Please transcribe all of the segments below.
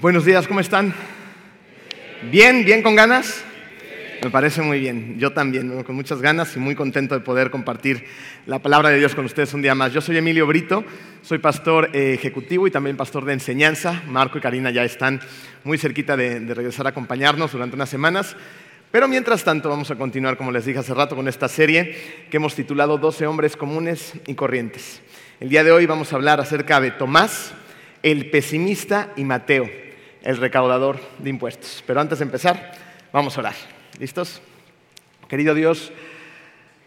Buenos días, ¿cómo están? ¿Bien? ¿Bien con ganas? Me parece muy bien, yo también, con muchas ganas y muy contento de poder compartir la palabra de Dios con ustedes un día más. Yo soy Emilio Brito, soy pastor eh, ejecutivo y también pastor de enseñanza. Marco y Karina ya están muy cerquita de, regresar a acompañarnos durante unas semanas. Pero mientras tanto vamos a continuar, como les dije hace rato, con esta serie que hemos titulado 12 hombres comunes y corrientes. El día de hoy vamos a hablar acerca de Tomás, el pesimista y Mateo, el recaudador de impuestos. Pero antes de empezar, vamos a orar. ¿Listos? Querido Dios,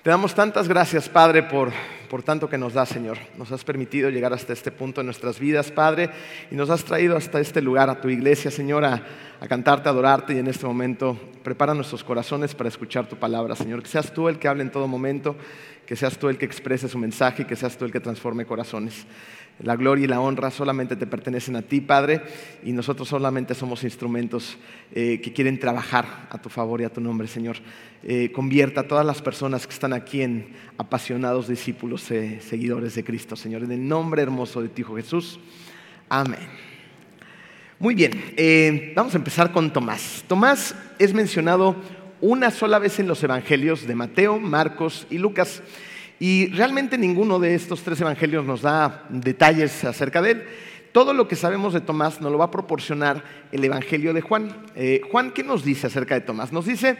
te damos tantas gracias, Padre, por, por tanto que nos das, Señor. Nos has permitido llegar hasta este punto en nuestras vidas, Padre, y nos has traído hasta este lugar, a tu iglesia, Señor, a, a cantarte, adorarte, y en este momento prepara nuestros corazones para escuchar tu palabra, Señor. Que seas tú el que hable en todo momento, que seas tú el que exprese su mensaje y que seas tú el que transforme corazones. La gloria y la honra solamente te pertenecen a ti, Padre, y nosotros solamente somos instrumentos eh, que quieren trabajar a tu favor y a tu nombre, Señor. Eh, convierta a todas las personas que están aquí en apasionados discípulos, eh, seguidores de Cristo, Señor. En el nombre hermoso de ti, Hijo Jesús. Amén. Muy bien, vamos a empezar con Tomás. Tomás es mencionado una sola vez en los evangelios de Mateo, Marcos y Lucas. Y realmente ninguno de estos tres evangelios nos da detalles acerca de él. Todo lo que sabemos de Tomás nos lo va a proporcionar el Evangelio de Juan. Eh, Juan, ¿qué nos dice acerca de Tomás? Nos dice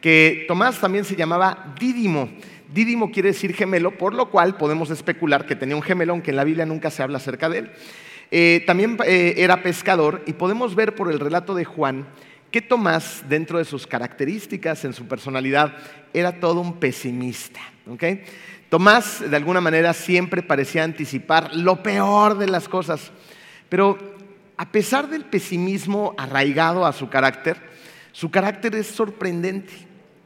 que Tomás también se llamaba Dídimo. Dídimo quiere decir gemelo, por lo cual podemos especular que tenía un gemelo, aunque en la Biblia nunca se habla acerca de él. Eh, también eh, era pescador y podemos ver por el relato de Juan que Tomás, dentro de sus características, en su personalidad, era todo un pesimista. ¿okay? Tomás, de alguna manera, siempre parecía anticipar lo peor de las cosas. Pero a pesar del pesimismo arraigado a su carácter, su carácter es sorprendente.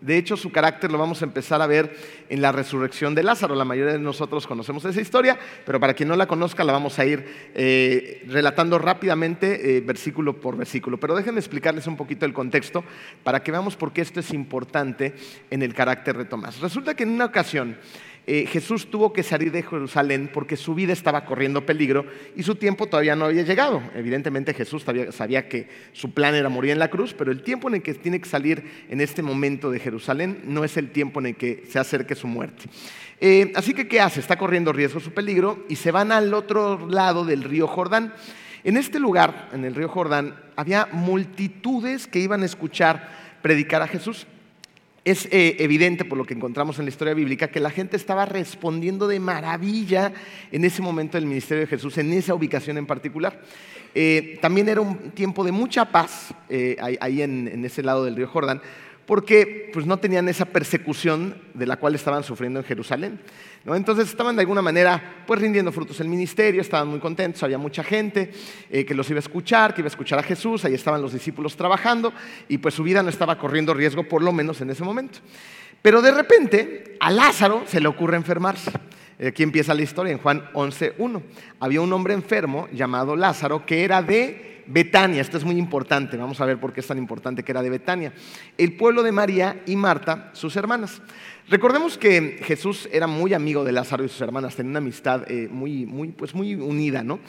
De hecho, su carácter lo vamos a empezar a ver en la resurrección de Lázaro. La mayoría de nosotros conocemos esa historia, pero para quien no la conozca la vamos a ir eh, relatando rápidamente, eh, versículo por versículo. Pero déjenme explicarles un poquito el contexto para que veamos por qué esto es importante en el carácter de Tomás. Resulta que en una ocasión eh, Jesús tuvo que salir de Jerusalén porque su vida estaba corriendo peligro y su tiempo todavía no había llegado. Evidentemente Jesús sabía, que su plan era morir en la cruz, pero el tiempo en el que tiene que salir en este momento de Jerusalén no es el tiempo en el que se acerque su muerte. Eh, así que, ¿qué hace? Está corriendo riesgo su peligro y se van al otro lado del río Jordán. En este lugar, en el río Jordán, había multitudes que iban a escuchar predicar a Jesús es eh, evidente por lo que encontramos en la historia bíblica que la gente estaba respondiendo de maravilla en ese momento del ministerio de Jesús, en esa ubicación en particular. Eh, también era un tiempo de mucha paz eh, ahí en, en, ese lado del río Jordán, porque pues, no tenían esa persecución de la cual estaban sufriendo en Jerusalén. Entonces estaban de alguna manera pues, rindiendo frutos el ministerio, estaban muy contentos, había mucha gente eh, que los iba a escuchar, que iba a escuchar a Jesús, ahí estaban los discípulos trabajando y pues su vida no estaba corriendo riesgo, por lo menos en ese momento. Pero de repente a Lázaro se le ocurre enfermarse. Aquí empieza la historia en Juan 11.1. Había un hombre enfermo llamado Lázaro que era de Betania, esto es muy importante, vamos a ver por qué es tan importante que era de Betania, el pueblo de María y Marta, sus hermanas. Recordemos que Jesús era muy amigo de Lázaro y sus hermanas, tenían una amistad eh, muy, muy, pues muy unida, ¿no?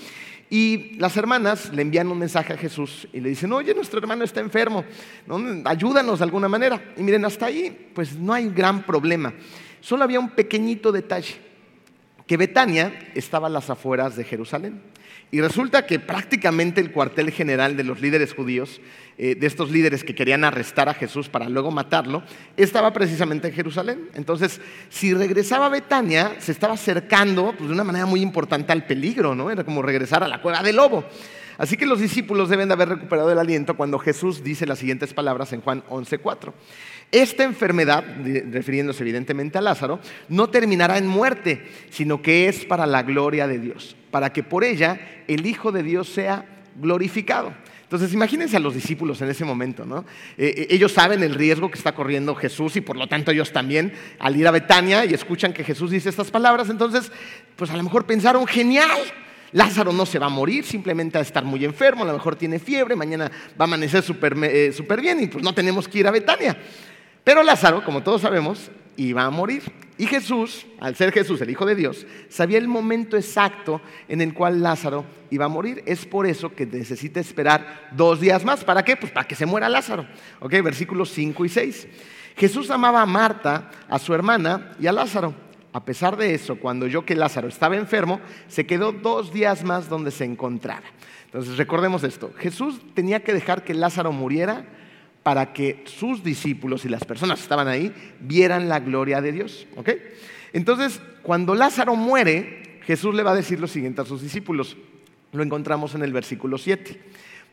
Y las hermanas le envían un mensaje a Jesús y le dicen, oye, nuestro hermano está enfermo, ¿no? ayúdanos de alguna manera. Y miren, hasta ahí, pues no hay gran problema. Solo había un pequeñito detalle, que Betania estaba a las afueras de Jerusalén. Y resulta que prácticamente el cuartel general de los líderes judíos, eh, de estos líderes que querían arrestar a Jesús para luego matarlo, estaba precisamente en Jerusalén. Entonces, si regresaba a Betania, se estaba acercando pues, de una manera muy importante al peligro, ¿no? Era como regresar a la cueva del lobo. Así que los discípulos deben de haber recuperado el aliento cuando Jesús dice las siguientes palabras en Juan 11:4. Esta enfermedad, refiriéndose evidentemente a Lázaro, no terminará en muerte, sino que es para la gloria de Dios, para que por ella el Hijo de Dios sea glorificado. Entonces, imagínense a los discípulos en ese momento, ¿no? Eh, ellos saben el riesgo que está corriendo Jesús y por lo tanto ellos también, al ir a Betania y escuchan que Jesús dice estas palabras, entonces, pues a lo mejor pensaron, genial, Lázaro no se va a morir, simplemente va a estar muy enfermo, a lo mejor tiene fiebre, mañana va a amanecer súper eh, bien y pues no tenemos que ir a Betania. Pero Lázaro, como todos sabemos, iba a morir. Y Jesús, al ser Jesús el Hijo de Dios, sabía el momento exacto en el cual Lázaro iba a morir. Es por eso que necesita esperar dos días más. ¿Para qué? Pues para que se muera Lázaro. ¿Ok? Versículos 5 y 6. Jesús amaba a Marta, a su hermana y a Lázaro. A pesar de eso, cuando oyó que Lázaro estaba enfermo, se quedó dos días más donde se encontraba. Entonces, recordemos esto. Jesús tenía que dejar que Lázaro muriera para que sus discípulos y las personas que estaban ahí vieran la gloria de Dios. Entonces, cuando Lázaro muere, Jesús le va a decir lo siguiente a sus discípulos. Lo encontramos en el versículo 7.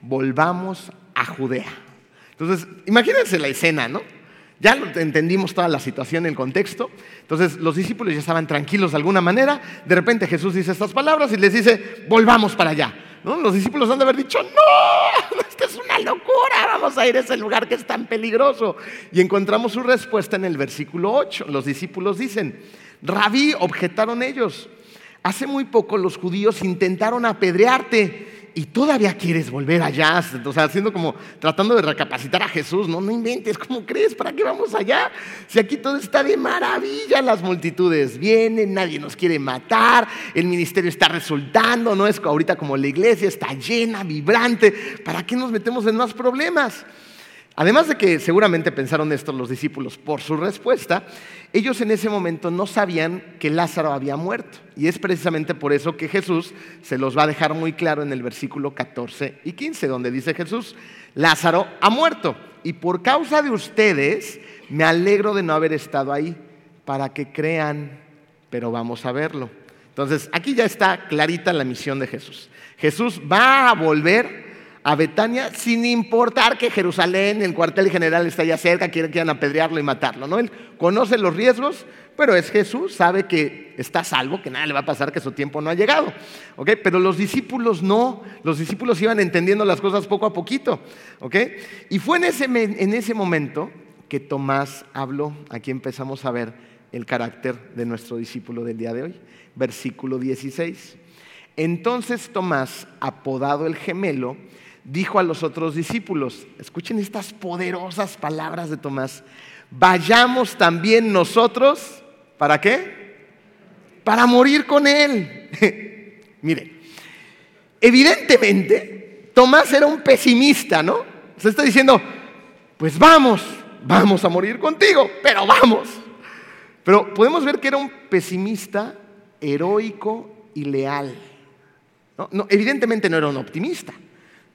Volvamos a Judea. Entonces, imagínense la escena, ¿no? Ya entendimos toda la situación, el contexto. Entonces los discípulos ya estaban tranquilos de alguna manera. De repente Jesús dice estas palabras y les dice, volvamos para allá. Los discípulos han de haber dicho, no, esto es una locura, vamos a ir a ese lugar que es tan peligroso. Y encontramos su respuesta en el versículo 8. Los discípulos dicen, rabí, objetaron ellos, hace muy poco los judíos intentaron apedrearte y todavía quieres volver allá, o sea, haciendo como tratando de recapacitar a Jesús, no, no inventes, ¿cómo crees? ¿Para qué vamos allá? Si aquí todo está de maravilla, las multitudes vienen, nadie nos quiere matar, el ministerio está resultando, no es ahorita como la iglesia está llena, vibrante, ¿para qué nos metemos en más problemas? Además de que seguramente pensaron esto los discípulos por su respuesta, ellos en ese momento no sabían que Lázaro había muerto. Y es precisamente por eso que Jesús se los va a dejar muy claro en el versículo 14 y 15, donde dice Jesús, Lázaro ha muerto. Y por causa de ustedes me alegro de no haber estado ahí, para que crean, pero vamos a verlo. Entonces, aquí ya está clarita la misión de Jesús. Jesús va a volver a Betania sin importar que Jerusalén, el cuartel general está allá cerca, quieren, apedrearlo y matarlo. ¿no? Él conoce los riesgos, pero es Jesús, sabe que está salvo, que nada le va a pasar, que su tiempo no ha llegado. ¿okay? Pero los discípulos no, los discípulos iban entendiendo las cosas poco a poquito. ¿okay? Y fue en ese, en ese momento que Tomás habló. Aquí empezamos a ver el carácter de nuestro discípulo del día de hoy. Versículo 16. Entonces Tomás, apodado el gemelo, dijo a los otros discípulos, escuchen estas poderosas palabras de Tomás, vayamos también nosotros, ¿para qué? Para morir con él. Mire, evidentemente Tomás era un pesimista, ¿no? Se está diciendo, pues vamos, vamos a morir contigo, pero vamos. Pero podemos ver que era un pesimista heroico y leal. no, evidentemente no era un optimista.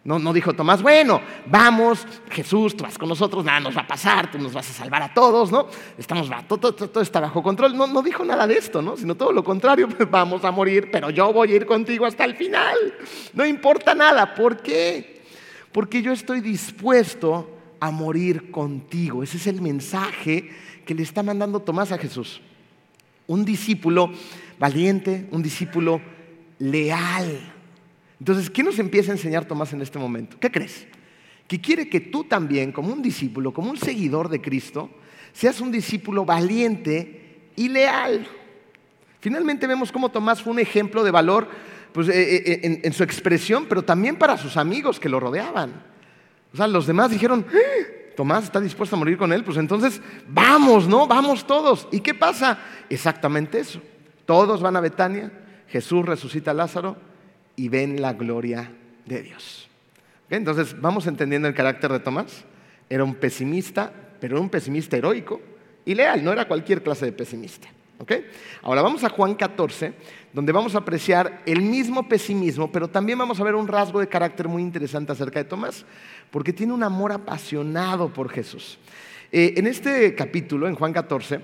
No, dijo Tomás, bueno, vamos, Jesús, tú vas con nosotros, nada nos va a pasar, tú nos vas a salvar a todos, ¿no? Estamos, todo, todo, está bajo control. No, no, dijo nada de esto, ¿no? Sino todo lo contrario, pues vamos a morir, pero yo voy a ir contigo hasta el final. No importa nada. ¿Por qué? Porque yo estoy dispuesto a morir contigo. Ese es el mensaje que le está mandando Tomás a Jesús. Un discípulo valiente, un discípulo leal entonces, ¿qué nos empieza a enseñar Tomás en este momento? ¿Qué crees? Que quiere que tú también, como un discípulo, como un seguidor de Cristo, seas un discípulo valiente y leal. Finalmente vemos cómo Tomás fue un ejemplo de valor pues, eh, eh, en, en, su expresión, pero también para sus amigos que lo rodeaban. O sea, los demás dijeron, ¡Ah! Tomás está dispuesto a morir con él, pues entonces vamos, ¿no? Vamos todos. ¿Y qué pasa? Exactamente eso. Todos van a Betania, Jesús resucita a Lázaro y ven la gloria de Dios. Entonces, vamos entendiendo el carácter de Tomás. Era un pesimista, pero era un pesimista heroico y leal, no era cualquier clase de pesimista. Ahora vamos a Juan 14, donde vamos a apreciar el mismo pesimismo, pero también vamos a ver un rasgo de carácter muy interesante acerca de Tomás, porque tiene un amor apasionado por Jesús. Eh, en este capítulo, en Juan 14,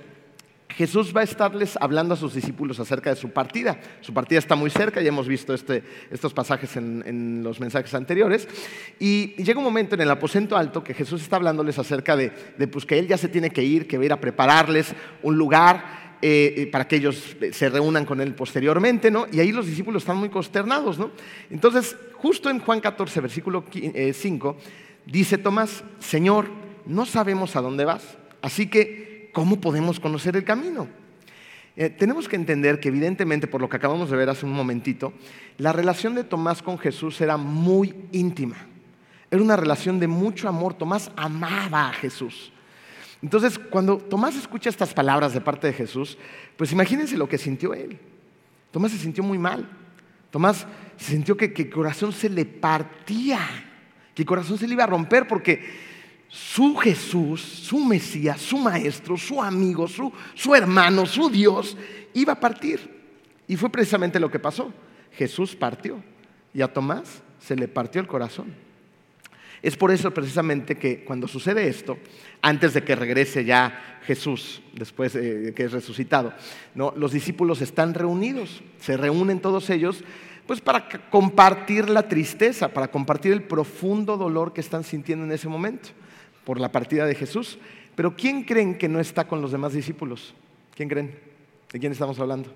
Jesús va a estarles hablando a sus discípulos acerca de su partida. Su partida está muy cerca, ya hemos visto este, estos pasajes en, los mensajes anteriores. Y llega un momento en el aposento alto que Jesús está hablándoles acerca de, pues, que Él ya se tiene que ir, que va a ir a prepararles un lugar eh, eh, para que ellos se reúnan con Él posteriormente, ¿no? Y ahí los discípulos están muy consternados, ¿no? Entonces, justo en Juan 14, versículo 5, eh, dice Tomás, Señor, no sabemos a dónde vas, así que ¿cómo podemos conocer el camino? Eh, tenemos que entender que evidentemente, por lo que acabamos de ver hace un momentito, la relación de Tomás con Jesús era muy íntima. Era una relación de mucho amor. Tomás amaba a Jesús. Entonces, cuando Tomás escucha estas palabras de parte de Jesús, pues imagínense lo que sintió él. Tomás se sintió muy mal. Tomás se sintió que, el corazón se le partía, que el corazón se le iba a romper porque su Jesús, su Mesías, su Maestro, su amigo, su, su hermano, su Dios, iba a partir. Y fue precisamente lo que pasó. Jesús partió y a Tomás se le partió el corazón. Es por eso precisamente que cuando sucede esto, antes de que regrese ya Jesús, después de que es resucitado, los discípulos están reunidos, se reúnen todos ellos, pues para compartir la tristeza, para compartir el profundo dolor que están sintiendo en ese momento por la partida de Jesús. Pero ¿quién creen que no está con los demás discípulos? ¿Quién creen? ¿De quién estamos hablando?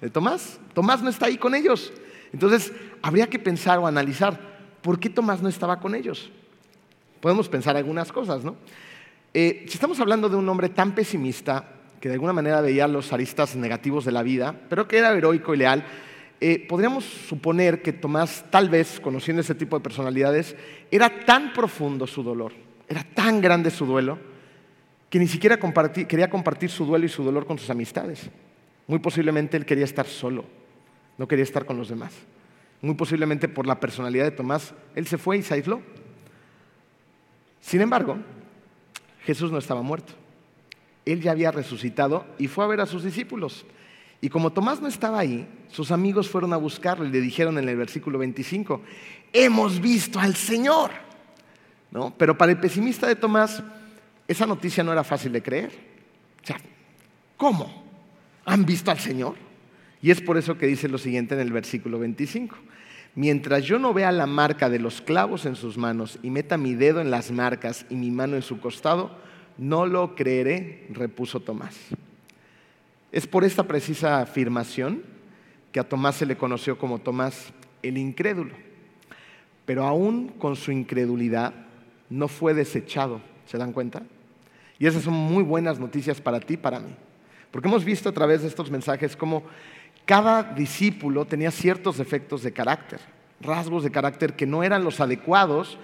¿De Tomás? Tomás no está ahí con ellos. Entonces, habría que pensar o analizar, ¿por qué Tomás no estaba con ellos? Podemos pensar algunas cosas, ¿no? Eh, si estamos hablando de un hombre tan pesimista, que de alguna manera veía los aristas negativos de la vida, pero que era heroico y leal, eh, podríamos suponer que Tomás, tal vez, conociendo ese tipo de personalidades, era tan profundo su dolor, era tan grande su duelo, que ni siquiera quería compartir su duelo y su dolor con sus amistades. Muy posiblemente él quería estar solo no quería estar con los demás. Muy posiblemente por la personalidad de Tomás, él se fue y se aisló. Sin embargo, Jesús no estaba muerto. Él ya había resucitado y fue a ver a sus discípulos. Y como Tomás no estaba ahí, sus amigos fueron a buscarlo y le dijeron en el versículo 25, hemos visto al Señor. ¿No? Pero para el pesimista de Tomás, esa noticia no era fácil de creer. O sea, ¿cómo? ¿Han visto al Señor? Y es por eso que dice lo siguiente en el versículo 25. Mientras yo no vea la marca de los clavos en sus manos y meta mi dedo en las marcas y mi mano en su costado, no lo creeré, repuso Tomás. Es por esta precisa afirmación que a Tomás se le conoció como Tomás el incrédulo. Pero aún con su incredulidad no fue desechado, ¿se dan cuenta? Y esas son muy buenas noticias para ti y para mí. Porque hemos visto a través de estos mensajes cómo cada discípulo tenía ciertos defectos de carácter, rasgos de carácter que no eran los adecuados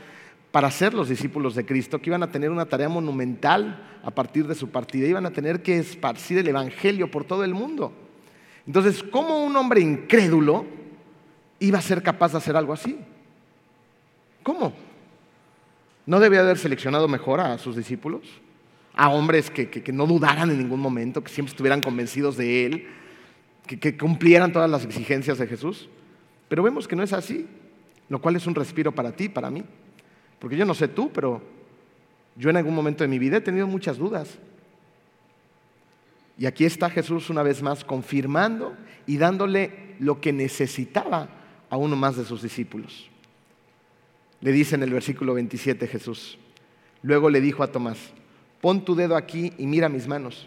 para ser los discípulos de Cristo, que iban a tener una tarea monumental a partir de su partida, iban a tener que esparcir el Evangelio por todo el mundo. Entonces, ¿cómo un hombre incrédulo iba a ser capaz de hacer algo así? ¿Cómo? ¿No debía haber seleccionado mejor a sus discípulos? A hombres que, que no dudaran en ningún momento, que siempre estuvieran convencidos de Él, que, cumplieran todas las exigencias de Jesús. Pero vemos que no es así, lo cual es un respiro para ti, para mí. Porque yo no sé tú, pero yo en algún momento de mi vida he tenido muchas dudas. Y aquí está Jesús una vez más confirmando y dándole lo que necesitaba a uno más de sus discípulos. Le dice en el versículo 27 Jesús. Luego le dijo a Tomás, pon tu dedo aquí y mira mis manos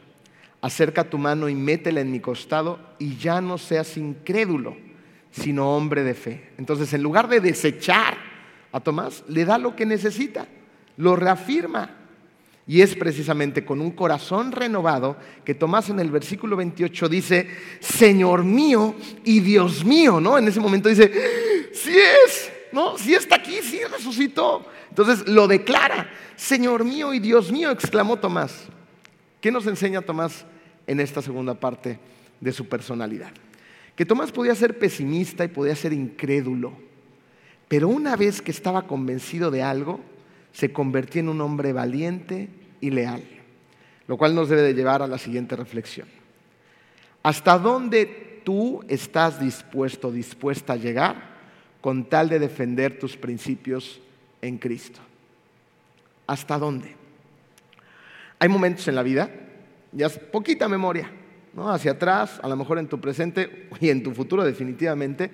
acerca tu mano y métela en mi costado y ya no seas incrédulo, sino hombre de fe. Entonces, en lugar de desechar a Tomás, le da lo que necesita, lo reafirma. Y es precisamente con un corazón renovado que Tomás en el versículo 28 dice, Señor mío y Dios mío, ¿no? En ese momento dice, sí es, ¿no? Sí está aquí, sí resucitó. Entonces lo declara, Señor mío y Dios mío, exclamó Tomás. ¿Qué nos enseña Tomás en esta segunda parte de su personalidad? Que Tomás podía ser pesimista y podía ser incrédulo, pero una vez que estaba convencido de algo, se convertía en un hombre valiente y leal, lo cual nos debe de llevar a la siguiente reflexión. ¿Hasta dónde tú estás dispuesto, dispuesta a llegar con tal de defender tus principios en Cristo? ¿Hasta dónde? Hay momentos en la vida, ya es poquita memoria, ¿no? hacia atrás, a lo mejor en tu presente y en tu futuro definitivamente,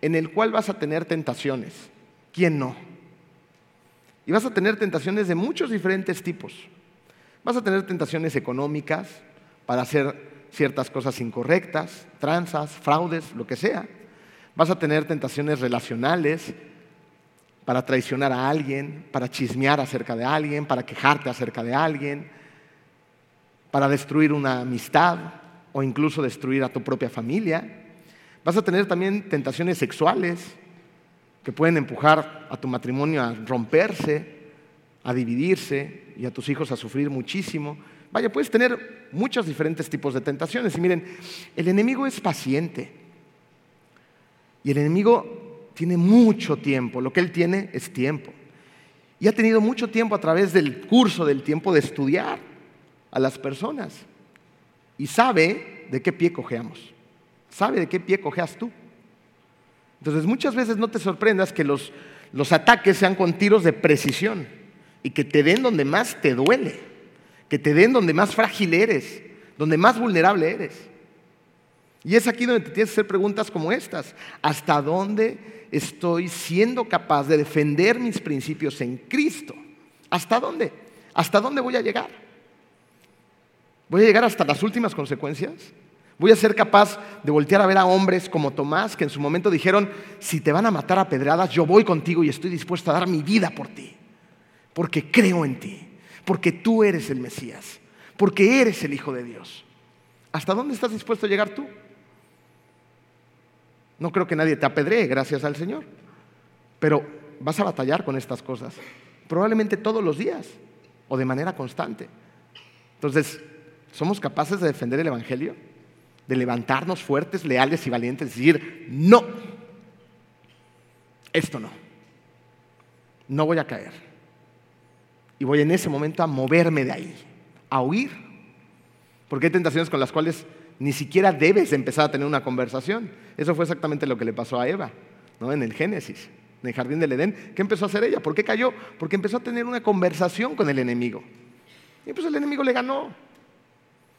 en el cual vas a tener tentaciones. ¿Quién no? Y vas a tener tentaciones de muchos diferentes tipos. Vas a tener tentaciones económicas para hacer ciertas cosas incorrectas, tranzas, fraudes, lo que sea. Vas a tener tentaciones relacionales para traicionar a alguien, para chismear acerca de alguien, para quejarte acerca de alguien, para destruir una amistad o incluso destruir a tu propia familia. Vas a tener también tentaciones sexuales que pueden empujar a tu matrimonio a romperse, a dividirse y a tus hijos a sufrir muchísimo. Vaya, puedes tener muchos diferentes tipos de tentaciones. Y miren, el enemigo es paciente. Y el enemigo tiene mucho tiempo. Lo que él tiene es tiempo. Y ha tenido mucho tiempo a través del curso del tiempo de estudiar a las personas. Y sabe de qué pie cojeamos. Sabe de qué pie cojeas tú. Entonces muchas veces no te sorprendas que los, los ataques sean con tiros de precisión y que te den donde más te duele que te den donde más frágil eres, donde más vulnerable eres. Y es aquí donde te tienes que hacer preguntas como estas. ¿Hasta dónde estoy siendo capaz de defender mis principios en Cristo? ¿Hasta dónde? ¿Hasta dónde voy a llegar? ¿Voy a llegar hasta las últimas consecuencias? ¿Voy a ser capaz de voltear a ver a hombres como Tomás que en su momento dijeron, si te van a matar a pedradas, yo voy contigo y estoy dispuesto a dar mi vida por ti, porque creo en ti? porque tú eres el Mesías, porque eres el Hijo de Dios. ¿Hasta dónde estás dispuesto a llegar tú? No creo que nadie te apedree, gracias al Señor, pero vas a batallar con estas cosas, probablemente todos los días o de manera constante. Entonces, ¿somos capaces de defender el Evangelio? De levantarnos fuertes, leales y valientes, decir, no, esto no, no voy a caer y voy en ese momento a moverme de ahí, a huir. Porque hay tentaciones con las cuales ni siquiera debes empezar a tener una conversación. Eso fue exactamente lo que le pasó a Eva, ¿no? En el Génesis, en el jardín del Edén. ¿Qué empezó a hacer ella? ¿Por qué cayó? Porque empezó a tener una conversación con el enemigo. Y pues el enemigo le ganó.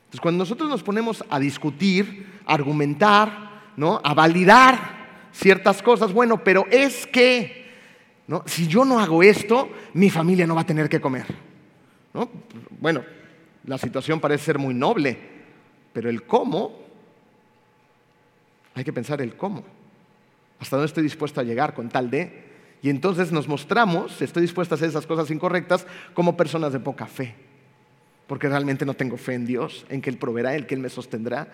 Entonces, cuando nosotros nos ponemos a discutir, a argumentar, ¿no? A validar ciertas cosas, bueno, pero es que si yo no hago esto, mi familia no va a tener que comer. Bueno, la situación parece ser muy noble, pero el cómo, hay que pensar el cómo. ¿Hasta dónde estoy dispuesto a llegar con tal de? Y entonces nos mostramos, estoy dispuesto a hacer esas cosas incorrectas, como personas de poca fe. Porque realmente no tengo fe en Dios, en que Él proveerá, en que Él me sostendrá,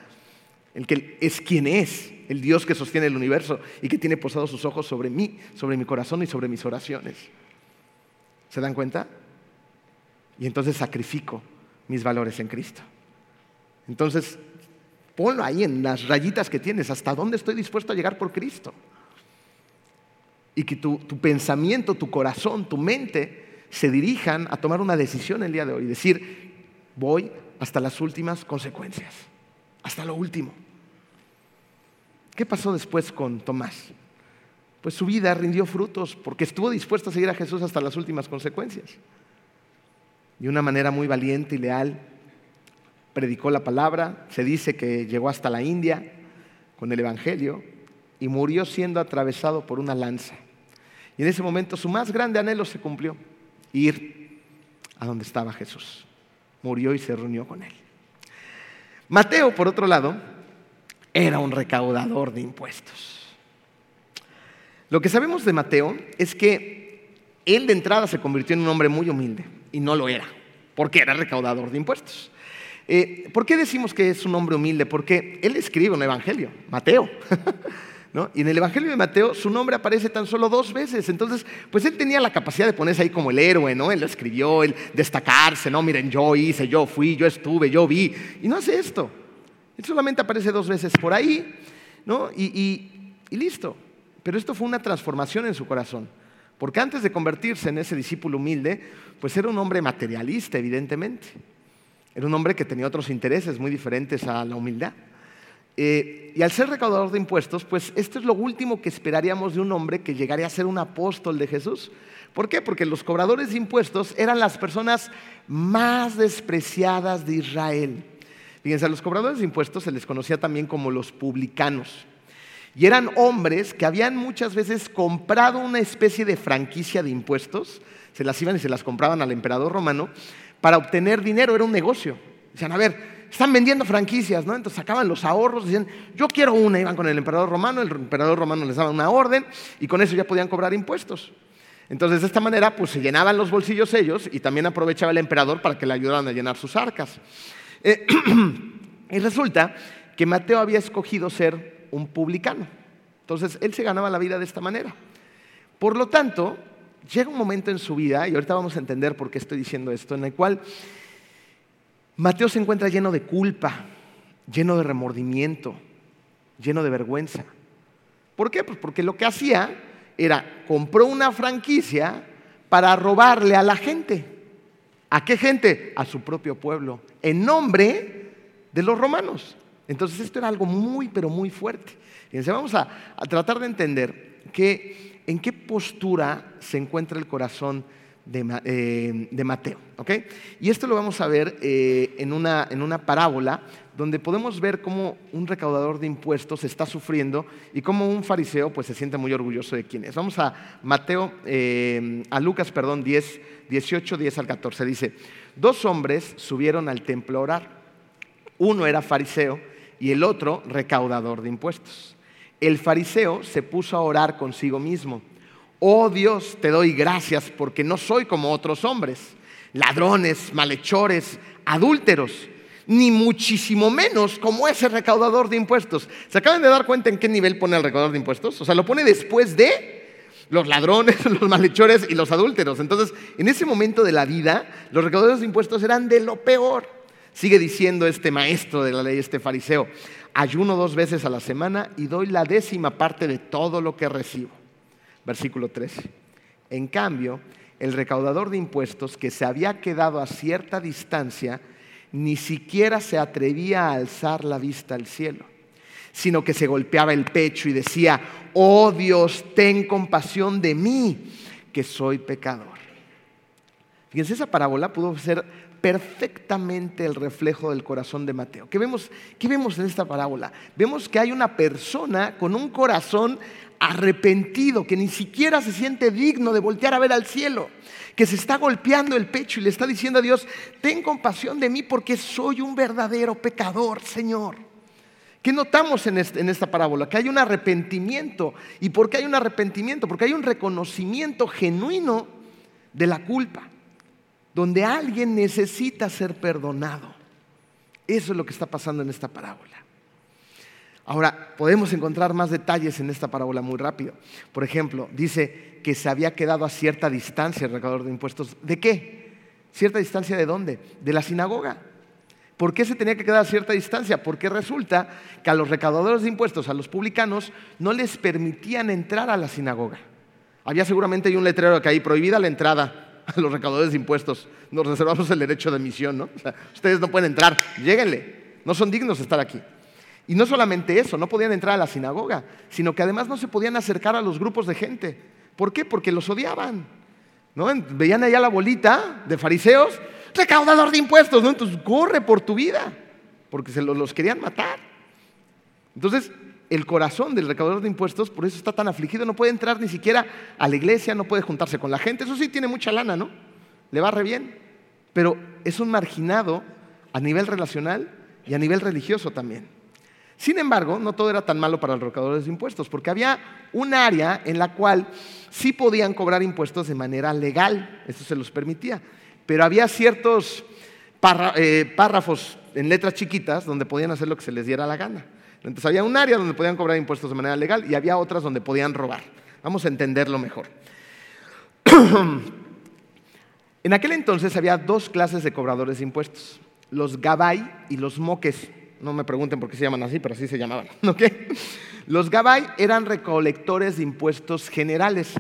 el que es quien es, el Dios que sostiene el universo y que tiene posados sus ojos sobre mí, sobre mi corazón y sobre mis oraciones. ¿Se dan cuenta? Y entonces sacrifico mis valores en Cristo. Entonces, ponlo ahí en las rayitas que tienes, hasta dónde estoy dispuesto a llegar por Cristo. Y que tu, pensamiento, tu corazón, tu mente se dirijan a tomar una decisión el día de hoy, decir, voy hasta las últimas consecuencias hasta lo último. ¿Qué pasó después con Tomás? Pues su vida rindió frutos porque estuvo dispuesto a seguir a Jesús hasta las últimas consecuencias. De una manera muy valiente y leal, predicó la palabra, se dice que llegó hasta la India con el Evangelio y murió siendo atravesado por una lanza. Y en ese momento su más grande anhelo se cumplió, ir a donde estaba Jesús. Murió y se reunió con él. Mateo, por otro lado, era un recaudador de impuestos. Lo que sabemos de Mateo es que él de entrada se convirtió en un hombre muy humilde y no lo era, porque era recaudador de impuestos. Eh, ¿Por qué decimos que es un hombre humilde? Porque él escribe un evangelio, Mateo. Y en el Evangelio de Mateo su nombre aparece tan solo dos veces. Entonces, pues él tenía la capacidad de ponerse ahí como el héroe, ¿no? Él lo escribió, él destacarse, ¿no? Miren, yo hice, yo fui, yo estuve, yo vi. Y no hace esto. Él solamente aparece dos veces por ahí, ¿no? Y, y listo. Pero esto fue una transformación en su corazón. Porque antes de convertirse en ese discípulo humilde, pues era un hombre materialista, evidentemente. Era un hombre que tenía otros intereses muy diferentes a la humildad. Eh, y al ser recaudador de impuestos, pues esto es lo último que esperaríamos de un hombre que llegaría a ser un apóstol de Jesús. ¿Por qué? Porque los cobradores de impuestos eran las personas más despreciadas de Israel. Fíjense, a los cobradores de impuestos se les conocía también como los publicanos. Y eran hombres que habían muchas veces comprado una especie de franquicia de impuestos, se las iban y se las compraban al emperador romano para obtener dinero, era un negocio. Decían, a ver, están vendiendo franquicias, ¿no? Entonces sacaban los ahorros, decían, yo quiero una, iban con el emperador romano, el emperador romano les daba una orden y con eso ya podían cobrar impuestos. Entonces de esta manera pues se llenaban los bolsillos ellos y también aprovechaba el emperador para que le ayudaran a llenar sus arcas. Eh, y resulta que Mateo había escogido ser un publicano. Entonces él se ganaba la vida de esta manera. Por lo tanto, llega un momento en su vida, y ahorita vamos a entender por qué estoy diciendo esto, en el cual Mateo se encuentra lleno de culpa, lleno de remordimiento, lleno de vergüenza. ¿Por qué? Pues porque lo que hacía era, compró una franquicia para robarle a la gente. ¿A qué gente? A su propio pueblo, en nombre de los romanos. Entonces esto era algo muy, pero muy fuerte. Fíjense, vamos a, tratar de entender que, en qué postura se encuentra el corazón de, eh, Mateo. Y esto lo vamos a ver eh, en, una, en una parábola donde podemos ver cómo un recaudador de impuestos está sufriendo y cómo un fariseo pues, se siente muy orgulloso de quién es. Vamos a Mateo, eh, a Lucas, perdón, 10, 18, 10 al 14. Dice, dos hombres subieron al templo a orar. Uno era fariseo y el otro recaudador de impuestos. El fariseo se puso a orar consigo mismo. Oh Dios, te doy gracias porque no soy como otros hombres, ladrones, malhechores, adúlteros, ni muchísimo menos como ese recaudador de impuestos. ¿Se acaban de dar cuenta en qué nivel pone el recaudador de impuestos? O sea, lo pone después de los ladrones, los malhechores y los adúlteros. Entonces, en ese momento de la vida, los recaudadores de impuestos eran de lo peor. Sigue diciendo este maestro de la ley, este fariseo, ayuno dos veces a la semana y doy la décima parte de todo lo que recibo. Versículo 13. En cambio, el recaudador de impuestos que se había quedado a cierta distancia, ni siquiera se atrevía a alzar la vista al cielo, sino que se golpeaba el pecho y decía, oh Dios, ten compasión de mí, que soy pecador. Fíjense, esa parábola pudo ser perfectamente el reflejo del corazón de Mateo. ¿Qué vemos, ¿Qué vemos en esta parábola? Vemos que hay una persona con un corazón arrepentido, que ni siquiera se siente digno de voltear a ver al cielo, que se está golpeando el pecho y le está diciendo a Dios, ten compasión de mí porque soy un verdadero pecador, Señor. ¿Qué notamos en, en esta parábola? Que hay un arrepentimiento. ¿Y por qué hay un arrepentimiento? Porque hay un reconocimiento genuino de la culpa donde alguien necesita ser perdonado. Eso es lo que está pasando en esta parábola. Ahora, podemos encontrar más detalles en esta parábola muy rápido. Por ejemplo, dice que se había quedado a cierta distancia el recaudador de impuestos. ¿De qué? ¿Cierta distancia de dónde? De la sinagoga. ¿Por qué se tenía que quedar a cierta distancia? Porque resulta que a los recaudadores de impuestos, a los publicanos, no les permitían entrar a la sinagoga. Había seguramente un letrero que ahí prohibida la entrada los recaudadores de impuestos. Nos reservamos el derecho de admisión, ¿no? ustedes no pueden entrar, lléguenle, no son dignos de estar aquí. Y no solamente eso, no podían entrar a la sinagoga, sino que además no se podían acercar a los grupos de gente. ¿Por qué? Porque los odiaban. ¿no? Veían allá la bolita de fariseos, recaudador de impuestos, ¿no? Entonces corre por tu vida, porque se los querían matar. Entonces, el corazón del recaudador de impuestos, por eso está tan afligido, no puede entrar ni siquiera a la iglesia, no puede juntarse con la gente, eso sí tiene mucha lana, ¿no? Le va re bien, pero es un marginado a nivel relacional y a nivel religioso también. Sin embargo, no todo era tan malo para los recaudadores de impuestos, porque había un área en la cual sí podían cobrar impuestos de manera legal, eso se los permitía, pero había ciertos eh, párrafos en letras chiquitas donde podían hacer lo que se les diera la gana. Entonces había un área donde podían cobrar impuestos de manera legal y había otras donde podían robar. Vamos a entenderlo mejor. en aquel entonces había dos clases de cobradores de impuestos, los gabay y los moques. No me pregunten por qué se llaman así, pero así se llamaban. Los gabay eran recolectores de impuestos generales.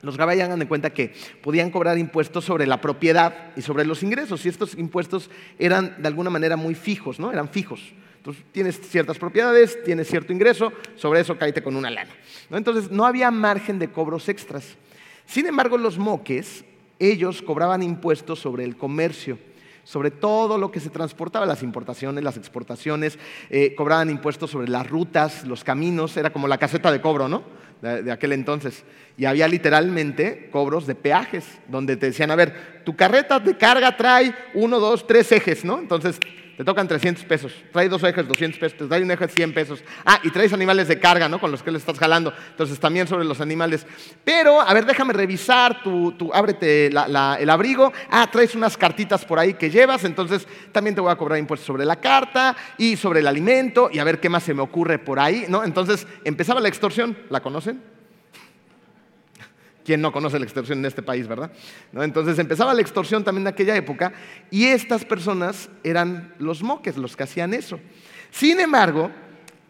Los gabay hagan de cuenta que podían cobrar impuestos sobre la propiedad y sobre los ingresos, y estos impuestos eran de alguna manera muy fijos, ¿no? Eran fijos. Entonces, tienes ciertas propiedades, tienes cierto ingreso, sobre eso caíte con una lana. Entonces, no había margen de cobros extras. Sin embargo, los moques, ellos cobraban impuestos sobre el comercio, sobre todo lo que se transportaba, las importaciones, las exportaciones, eh, cobraban impuestos sobre las rutas, los caminos, era como la caseta de cobro, ¿no? De, de, aquel entonces. Y había literalmente cobros de peajes, donde te decían, a ver, tu carreta de carga trae uno, dos, tres ejes, ¿no? Entonces te tocan 300 pesos. Trae dos ejes, 200 pesos. Trae un eje, 100 pesos. Ah, y traes animales de carga, ¿no? Con los que le estás jalando. Entonces, también sobre los animales. Pero, a ver, déjame revisar tu, ábrete el abrigo. Ah, traes unas cartitas por ahí que llevas. Entonces, también te voy a cobrar impuestos sobre la carta y sobre el alimento. Y a ver qué más se me ocurre por ahí, ¿no? Entonces, empezaba la extorsión. ¿La conocen? ¿Quién no conoce la extorsión en este país, verdad? Entonces empezaba la extorsión también en aquella época y estas personas eran los moques, los que hacían eso. Sin embargo,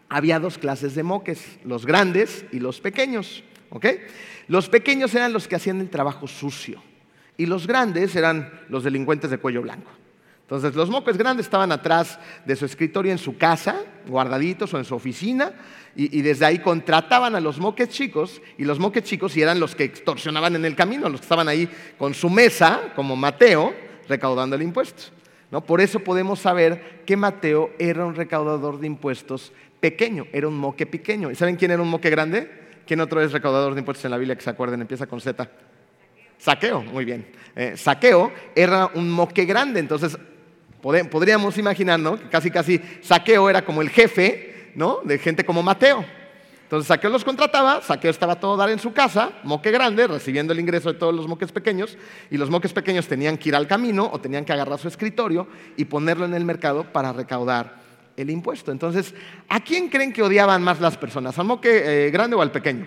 había dos clases de moques, los grandes y los pequeños. Los pequeños eran los que hacían el trabajo sucio y los grandes eran los delincuentes de cuello blanco. Entonces los moques grandes estaban atrás de su escritorio en su casa, guardaditos o en su oficina, y, desde ahí contrataban a los moques chicos, y los moques chicos eran los que extorsionaban en el camino, los que estaban ahí con su mesa, como Mateo, recaudando el impuesto. ¿no? Por eso podemos saber que Mateo era un recaudador de impuestos pequeño, era un moque pequeño. ¿Y saben quién era un moque grande? ¿Quién otro es recaudador de impuestos en la Biblia que se acuerden? Empieza con Z. Saqueo, muy bien. Eh, saqueo era un moque grande, entonces podríamos imaginar, ¿no? Que casi casi Saqueo era como el jefe, ¿no? De gente como Mateo. Entonces Saqueo los contrataba, Saqueo estaba todo dar en su casa, moque grande, recibiendo el ingreso de todos los moques pequeños, y los moques pequeños tenían que ir al camino o tenían que agarrar su escritorio y ponerlo en el mercado para recaudar el impuesto. Entonces, ¿a quién creen que odiaban más las personas? ¿Al moque eh, grande o al pequeño?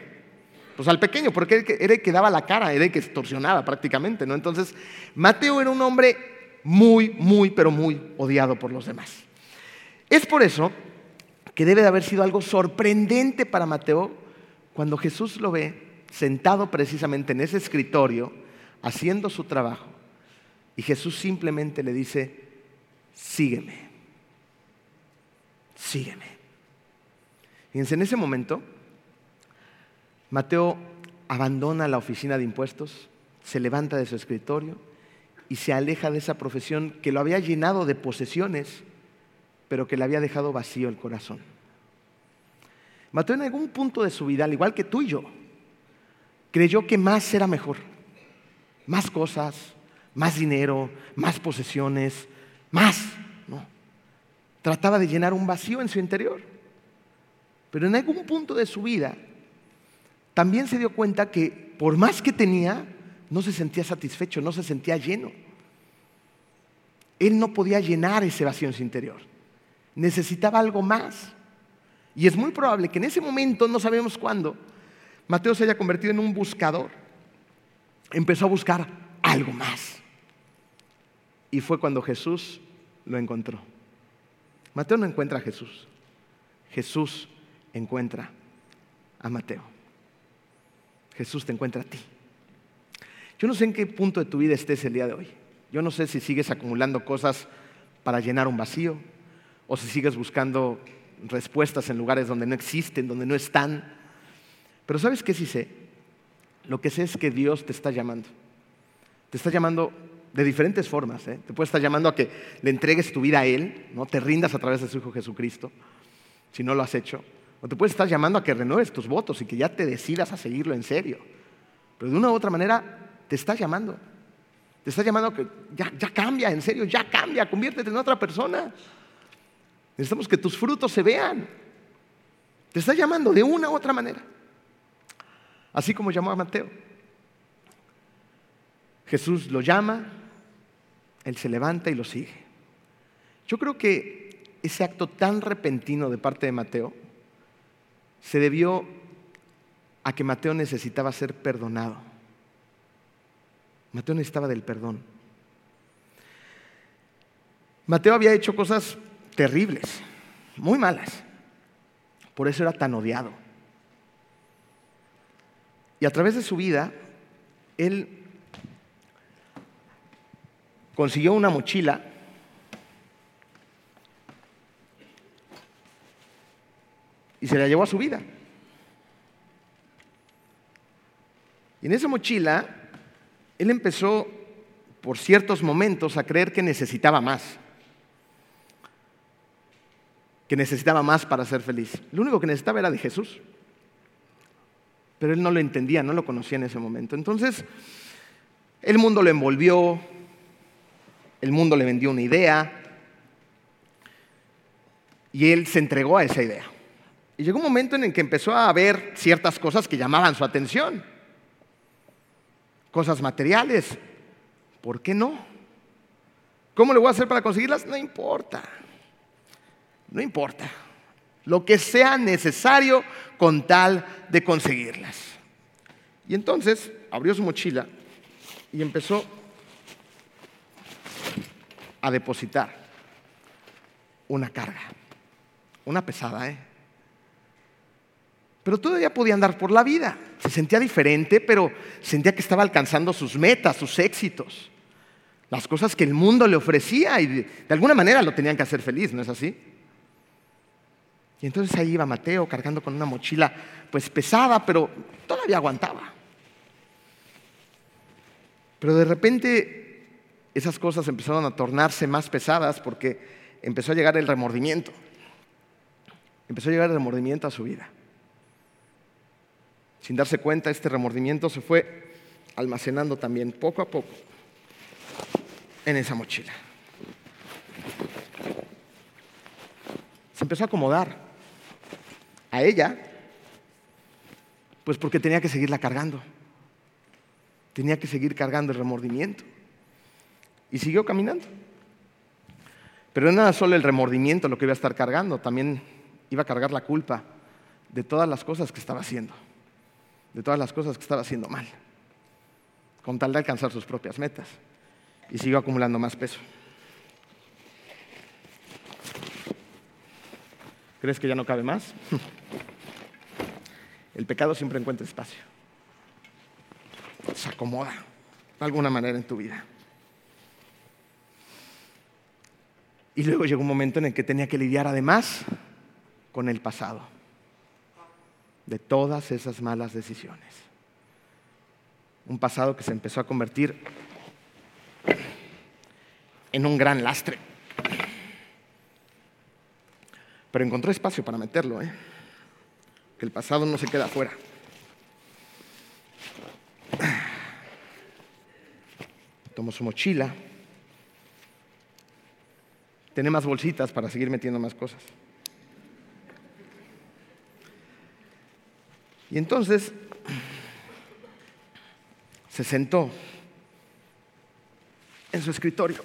Pues al pequeño, porque era el que daba la cara, era el que extorsionaba prácticamente, ¿no? Entonces, Mateo era un hombre muy, muy, pero muy odiado por los demás. Es por eso que debe de haber sido algo sorprendente para Mateo cuando Jesús lo ve sentado precisamente en ese escritorio, haciendo su trabajo, y Jesús simplemente le dice, sígueme, sígueme. Fíjense, en ese momento, Mateo abandona la oficina de impuestos, se levanta de su escritorio y se aleja de esa profesión que lo había llenado de posesiones, pero que le había dejado vacío el corazón. Mateo en algún punto de su vida, al igual que tú y yo, creyó que más era mejor. Más cosas, más dinero, más posesiones, más. ¿no? Trataba de llenar un vacío en su interior. Pero en algún punto de su vida también se dio cuenta que por más que tenía, no se sentía satisfecho, no se sentía lleno. Él no podía llenar ese vacío en su interior. Necesitaba algo más. Y es muy probable que en ese momento, no sabemos cuándo, Mateo se haya convertido en un buscador. Empezó a buscar algo más. Y fue cuando Jesús lo encontró. Mateo no encuentra a Jesús. Jesús encuentra a Mateo. Jesús te encuentra a ti. Yo no sé en qué punto de tu vida estés el día de hoy. Yo no sé si sigues acumulando cosas para llenar un vacío o si sigues buscando respuestas en lugares donde no existen, donde no están. Pero ¿sabes qué sí sé? Lo que sé es que Dios te está llamando. Te está llamando de diferentes formas. ¿eh? Te puede estar llamando a que le entregues tu vida a Él, ¿no? te rindas a través de su Hijo Jesucristo, si no lo has hecho. O te puede estar llamando a que renueves tus votos y que ya te decidas a seguirlo en serio. Pero de una u otra manera te está llamando. Te está llamando que ya, ya cambia, en serio, ya cambia, conviértete en otra persona. Necesitamos que tus frutos se vean. Te está llamando de una u otra manera. Así como llamó a Mateo. Jesús lo llama, él se levanta y lo sigue. Yo creo que ese acto tan repentino de parte de Mateo se debió a que Mateo necesitaba ser perdonado. Mateo necesitaba del perdón. Mateo había hecho cosas terribles, muy malas. Por eso era tan odiado. Y a través de su vida, él consiguió una mochila y se la llevó a su vida. Y en esa mochila, él empezó por ciertos momentos a creer que necesitaba más que necesitaba más para ser feliz. Lo único que necesitaba era de Jesús. Pero él no lo entendía, no lo conocía en ese momento. Entonces, el mundo lo envolvió, el mundo le vendió una idea y él se entregó a esa idea. Y llegó un momento en el que empezó a ver ciertas cosas que llamaban su atención. Cosas materiales. ¿Por qué no? ¿Cómo le voy a hacer para conseguirlas? No importa. No importa. Lo que sea necesario con tal de conseguirlas. Y entonces abrió su mochila y empezó a depositar una carga, una pesada, ¿eh? Pero todavía podía andar por la vida. Se sentía diferente, pero sentía que estaba alcanzando sus metas, sus éxitos, las cosas que el mundo le ofrecía y de, alguna manera lo tenían que hacer feliz, ¿no es así? Y entonces ahí iba Mateo cargando con una mochila pues pesada, pero todavía aguantaba. Pero de repente esas cosas empezaron a tornarse más pesadas porque empezó a llegar el remordimiento. Empezó a llegar el remordimiento a su vida. Sin darse cuenta, este remordimiento se fue almacenando también poco a poco en esa mochila. Se empezó a acomodar a ella, pues porque tenía que seguirla cargando. Tenía que seguir cargando el remordimiento. Y siguió caminando. Pero no era solo el remordimiento lo que iba a estar cargando, también iba a cargar la culpa de todas las cosas que estaba haciendo, de todas las cosas que estaba haciendo mal, con tal de alcanzar sus propias metas. Y siguió acumulando más peso. ¿Crees que ya no cabe más? El pecado siempre encuentra espacio. Se acomoda de alguna manera en tu vida. Y luego llegó un momento en el que tenía que lidiar además con el pasado de todas esas malas decisiones. Un pasado que se empezó a convertir en un gran lastre pero encontró espacio para meterlo, ¿eh? que el pasado no se queda afuera. Tomó su mochila, tiene más bolsitas para seguir metiendo más cosas. Y entonces se sentó en su escritorio.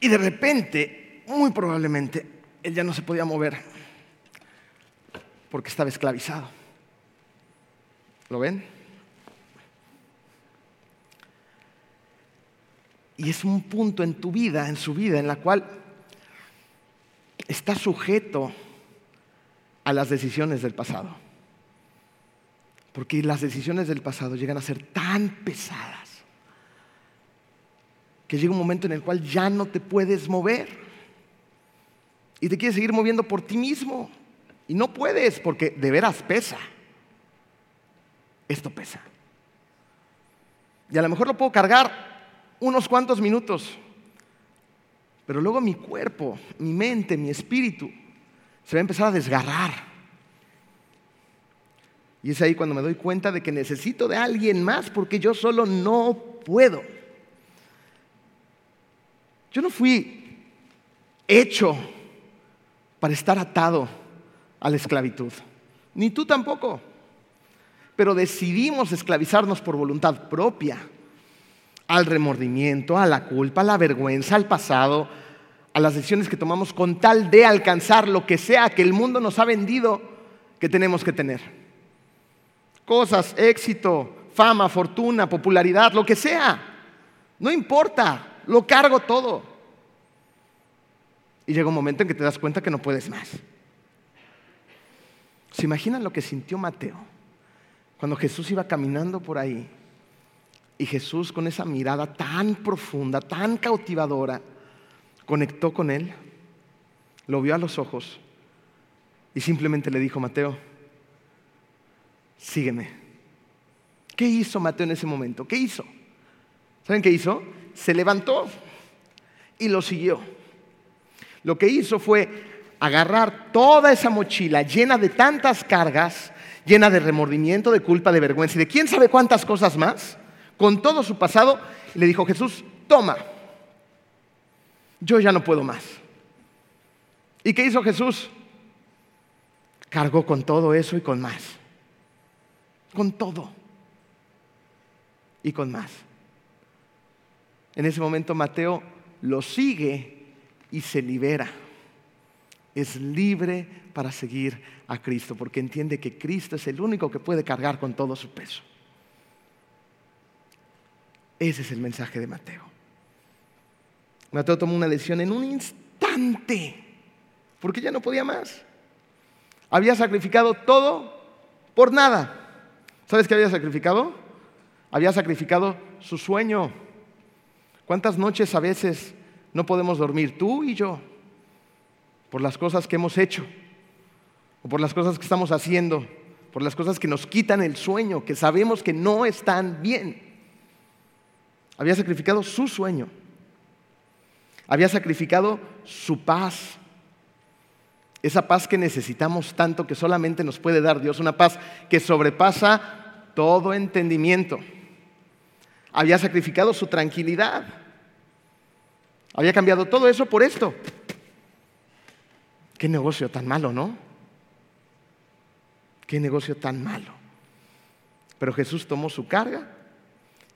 Y de repente, muy probablemente, él ya no se podía mover porque estaba esclavizado. ¿Lo ven? Y es un punto en tu vida, en su vida, en la cual está sujeto a las decisiones del pasado. Porque las decisiones del pasado llegan a ser tan pesadas que llega un momento en el cual ya no te puedes mover. Y te quieres seguir moviendo por ti mismo. Y no puedes porque de veras pesa. Esto pesa. Y a lo mejor lo puedo cargar unos cuantos minutos. Pero luego mi cuerpo, mi mente, mi espíritu se va a empezar a desgarrar. Y es ahí cuando me doy cuenta de que necesito de alguien más porque yo solo no puedo. Yo no fui hecho para estar atado a la esclavitud. Ni tú tampoco. Pero decidimos esclavizarnos por voluntad propia al remordimiento, a la culpa, a la vergüenza, al pasado, a las decisiones que tomamos con tal de alcanzar lo que sea que el mundo nos ha vendido que tenemos que tener. Cosas, éxito, fama, fortuna, popularidad, lo que sea. No importa, lo cargo todo. Y llega un momento en que te das cuenta que no puedes más. ¿Se imaginan lo que sintió Mateo cuando Jesús iba caminando por ahí? Y Jesús con esa mirada tan profunda, tan cautivadora, conectó con él, lo vio a los ojos y simplemente le dijo, Mateo, sígueme. ¿Qué hizo Mateo en ese momento? ¿Qué hizo? ¿Saben qué hizo? Se levantó y lo siguió. Lo que hizo fue agarrar toda esa mochila llena de tantas cargas, llena de remordimiento, de culpa, de vergüenza y de quién sabe cuántas cosas más, con todo su pasado, y le dijo Jesús, toma, yo ya no puedo más. ¿Y qué hizo Jesús? Cargó con todo eso y con más. Con todo. Y con más. En ese momento Mateo lo sigue y se libera es libre para seguir a Cristo, porque entiende que Cristo es el único que puede cargar con todo su peso. Ese es el mensaje de Mateo. Mateo tomó una decisión en un instante, porque ya no podía más. Había sacrificado todo por nada. ¿Sabes qué había sacrificado? Había sacrificado su sueño. ¿Cuántas noches a veces no podemos dormir tú y yo por las cosas que hemos hecho o por las cosas que estamos haciendo, por las cosas que nos quitan el sueño, que sabemos que no están bien? Había sacrificado su sueño. Había sacrificado su paz. Esa paz que necesitamos tanto que solamente nos puede dar Dios. Una paz que sobrepasa todo entendimiento. Había sacrificado su tranquilidad. Había cambiado todo eso por esto. Qué negocio tan malo, ¿no? Qué negocio tan malo. Pero Jesús tomó su carga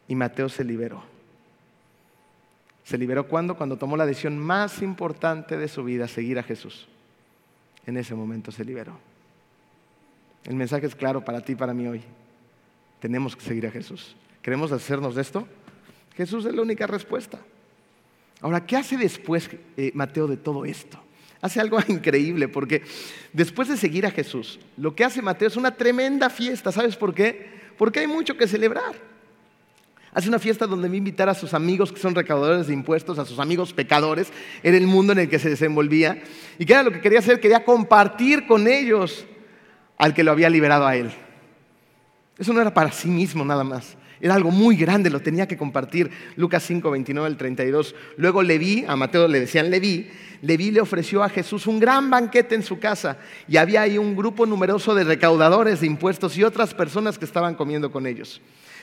y Mateo se liberó. ¿Se liberó cuándo? Cuando tomó la decisión más importante de su vida, seguir a Jesús. En ese momento se liberó. El mensaje es claro para ti y para mí hoy. Tenemos que seguir a Jesús. ¿Queremos hacernos de esto? Jesús es la única respuesta. Ahora, ¿qué hace después eh, Mateo de todo esto? Hace algo increíble porque después de seguir a Jesús, lo que hace Mateo es una tremenda fiesta. ¿Sabes por qué? Porque hay mucho que celebrar. Hace una fiesta donde me invitar a sus amigos que son recaudadores de impuestos, a sus amigos pecadores. Era el mundo en el que se desenvolvía. ¿Y qué era lo que quería hacer? Quería compartir con ellos al que lo había liberado a él. Eso no era para sí mismo nada más. Era algo muy grande, lo tenía que compartir. Lucas 5, 29 al 32. Luego Leví, a Mateo le decían Leví, Leví le ofreció a Jesús un gran banquete en su casa y había ahí un grupo numeroso de recaudadores de impuestos y otras personas que estaban comiendo con ellos.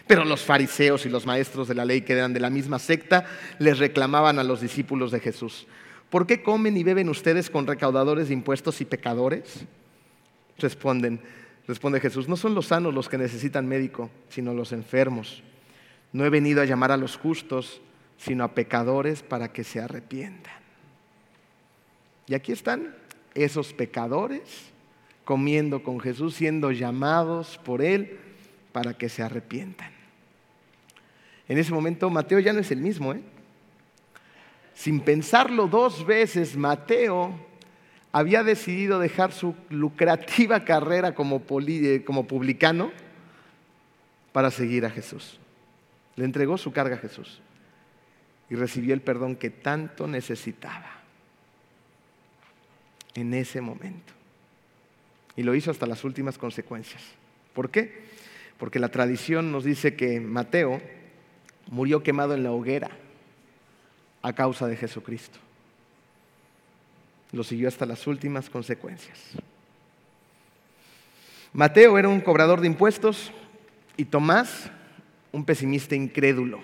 Pero los fariseos y los maestros de la ley que eran de la misma secta les reclamaban a los discípulos de Jesús, ¿por qué comen y beben ustedes con recaudadores de impuestos y pecadores? Responden, responde Jesús, no son los sanos los que necesitan médico, sino los enfermos. No he venido a llamar a los justos, sino a pecadores para que se arrepientan. Y aquí están esos pecadores comiendo con Jesús, siendo llamados por Él para que se arrepientan. En ese momento Mateo ya no es el mismo. ¿eh? Sin pensarlo dos veces, Mateo había decidido dejar su lucrativa carrera como, eh, como publicano para seguir a Jesús. Le entregó su carga a Jesús y recibió el perdón que tanto necesitaba en ese momento. Y lo hizo hasta las últimas consecuencias. ¿Por qué? Porque la tradición nos dice que Mateo murió quemado en la hoguera a causa de Jesucristo. Lo siguió hasta las últimas consecuencias. Mateo era un cobrador de impuestos y Tomás un pesimista incrédulo.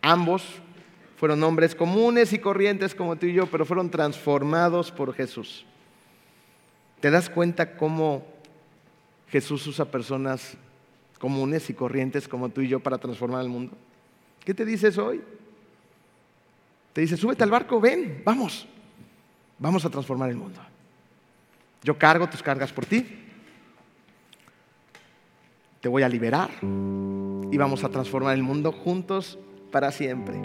Ambos fueron hombres comunes y corrientes como tú y yo, pero fueron transformados por Jesús. ¿Te das cuenta cómo Jesús usa personas comunes y corrientes como tú y yo para transformar el mundo. ¿Qué te dices hoy? Te dice, súbete al barco, ven, vamos, vamos a transformar el mundo. Yo cargo tus cargas por ti, te voy a liberar y vamos a transformar el mundo juntos para siempre.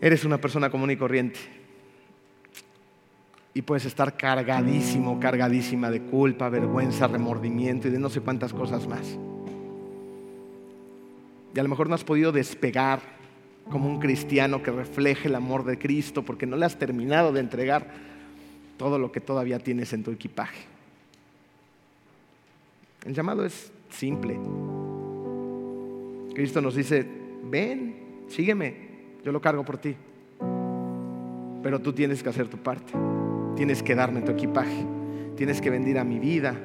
Eres una persona común y corriente y puedes estar cargadísimo, cargadísima de culpa, vergüenza, remordimiento y de no sé cuántas cosas más. Y a lo mejor no has podido despegar como un cristiano que refleje el amor de Cristo porque no le has terminado de entregar todo lo que todavía tienes en tu equipaje. El llamado es simple. Cristo nos dice, ven, sígueme, yo lo cargo por ti. Pero tú tienes que hacer tu parte tienes que darme tu equipaje, tienes que venir a mi vida,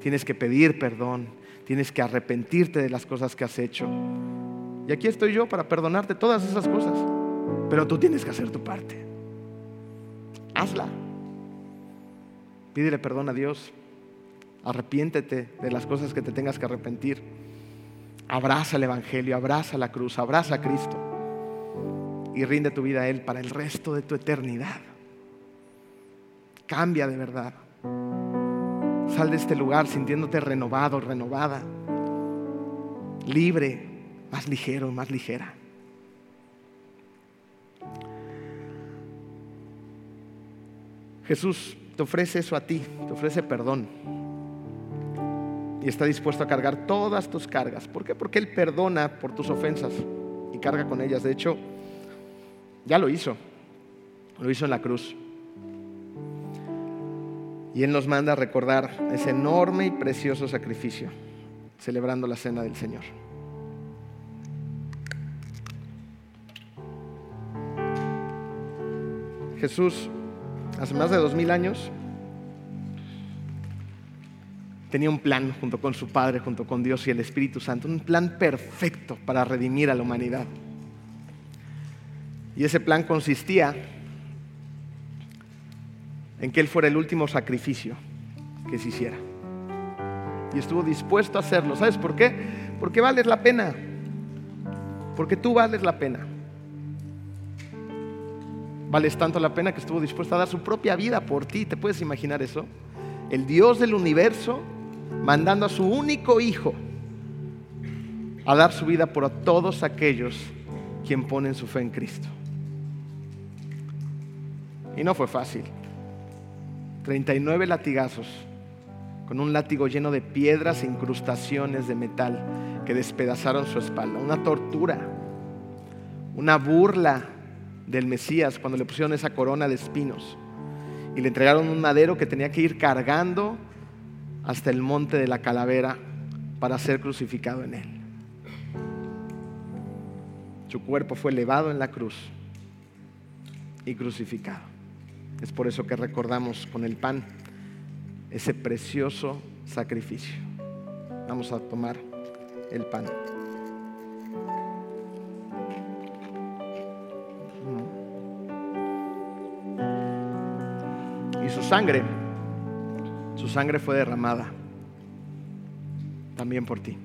tienes que pedir perdón, tienes que arrepentirte de las cosas que has hecho. Y aquí estoy yo para perdonarte todas esas cosas, pero tú tienes que hacer tu parte. Hazla. Pídele perdón a Dios. Arrepiéntete de las cosas que te tengas que arrepentir. Abraza el Evangelio, abraza la cruz, abraza a Cristo. y rinde tu vida a Él para el resto de tu eternidad. Cambia de verdad. Sal de este lugar sintiéndote renovado, renovada, libre, más ligero, más ligera. Jesús te ofrece eso a ti, te ofrece perdón. Y está dispuesto a cargar todas tus cargas. ¿Por qué? Porque Él perdona por tus ofensas y carga con ellas. De hecho, ya lo hizo. Lo hizo en la cruz. Y Él nos manda a recordar ese enorme y precioso sacrificio, celebrando la cena del Señor. Jesús, hace más de dos mil años, tenía un plan junto con su Padre, junto con Dios y el Espíritu Santo, un plan perfecto para redimir a la humanidad. Y ese plan consistía en que Él fuera el último sacrificio que se hiciera. Y estuvo dispuesto a hacerlo. ¿Sabes por qué? Porque vales la pena. Porque tú vales la pena. Vales tanto la pena que estuvo dispuesto a dar su propia vida por ti. ¿Te puedes imaginar eso? El Dios del universo mandando a su único hijo a dar su vida por todos aquellos quien ponen su fe en Cristo. Y no fue fácil. 39 latigazos con un látigo lleno de piedras e incrustaciones de metal que despedazaron su espalda. Una tortura, una burla del Mesías cuando le pusieron esa corona de espinos y le entregaron un madero que tenía que ir cargando hasta el monte de la calavera para ser crucificado en él. Su cuerpo fue elevado en la cruz y crucificado. Es por eso que recordamos con el pan ese precioso sacrificio. Vamos a tomar el pan. Y su sangre su sangre fue derramada también por ti.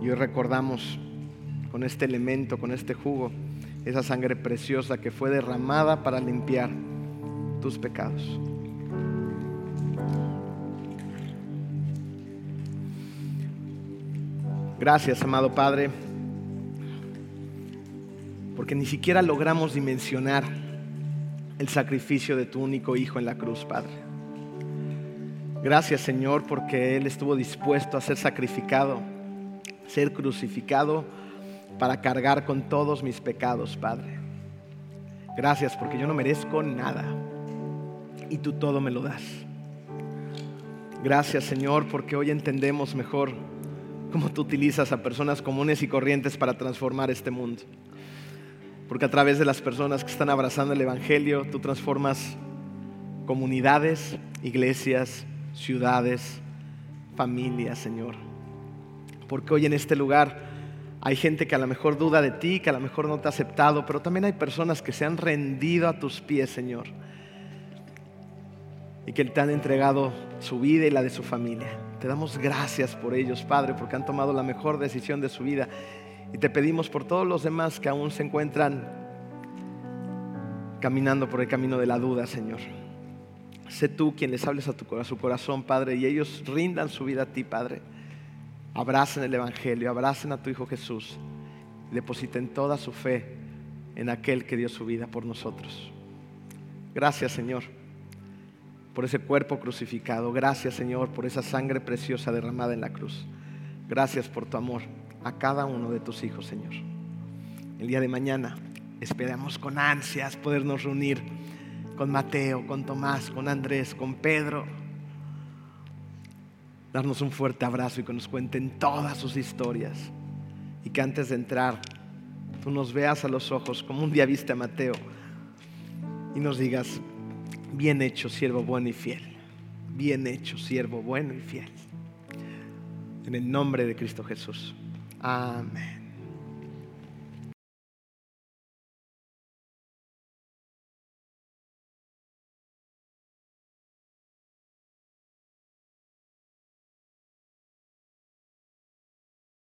Y hoy recordamos con este elemento, con este jugo, esa sangre preciosa que fue derramada para limpiar tus pecados. Gracias, amado Padre, porque ni siquiera logramos dimensionar el sacrificio de tu único Hijo en la cruz, Padre. Gracias Señor porque Él estuvo dispuesto a ser sacrificado, ser crucificado para cargar con todos mis pecados, Padre. Gracias porque yo no merezco nada y tú todo me lo das. Gracias Señor porque hoy entendemos mejor cómo tú utilizas a personas comunes y corrientes para transformar este mundo. Porque a través de las personas que están abrazando el Evangelio, tú transformas comunidades, iglesias, ciudades, familias, Señor. Porque hoy en este lugar hay gente que a lo mejor duda de ti, que a lo mejor no te ha aceptado, pero también hay personas que se han rendido a tus pies, Señor. Y que te han entregado su vida y la de su familia. Te damos gracias por ellos, Padre, porque han tomado la mejor decisión de su vida. Y te pedimos por todos los demás que aún se encuentran caminando por el camino de la duda, Señor. Sé tú quien les hables a, tu, a su corazón, Padre, y ellos rindan su vida a ti, Padre. Abracen el Evangelio, abracen a tu Hijo Jesús. Depositen toda su fe en aquel que dio su vida por nosotros. Gracias, Señor, por ese cuerpo crucificado. Gracias, Señor, por esa sangre preciosa derramada en la cruz. Gracias por tu amor a cada uno de tus hijos, Señor. El día de mañana esperamos con ansias podernos reunir con Mateo, con Tomás, con Andrés, con Pedro. Darnos un fuerte abrazo y que nos cuenten todas sus historias. Y que antes de entrar, tú nos veas a los ojos como un día viste a Mateo y nos digas, bien hecho, siervo bueno y fiel. Bien hecho, siervo bueno y fiel. En el nombre de Cristo Jesús. Amén.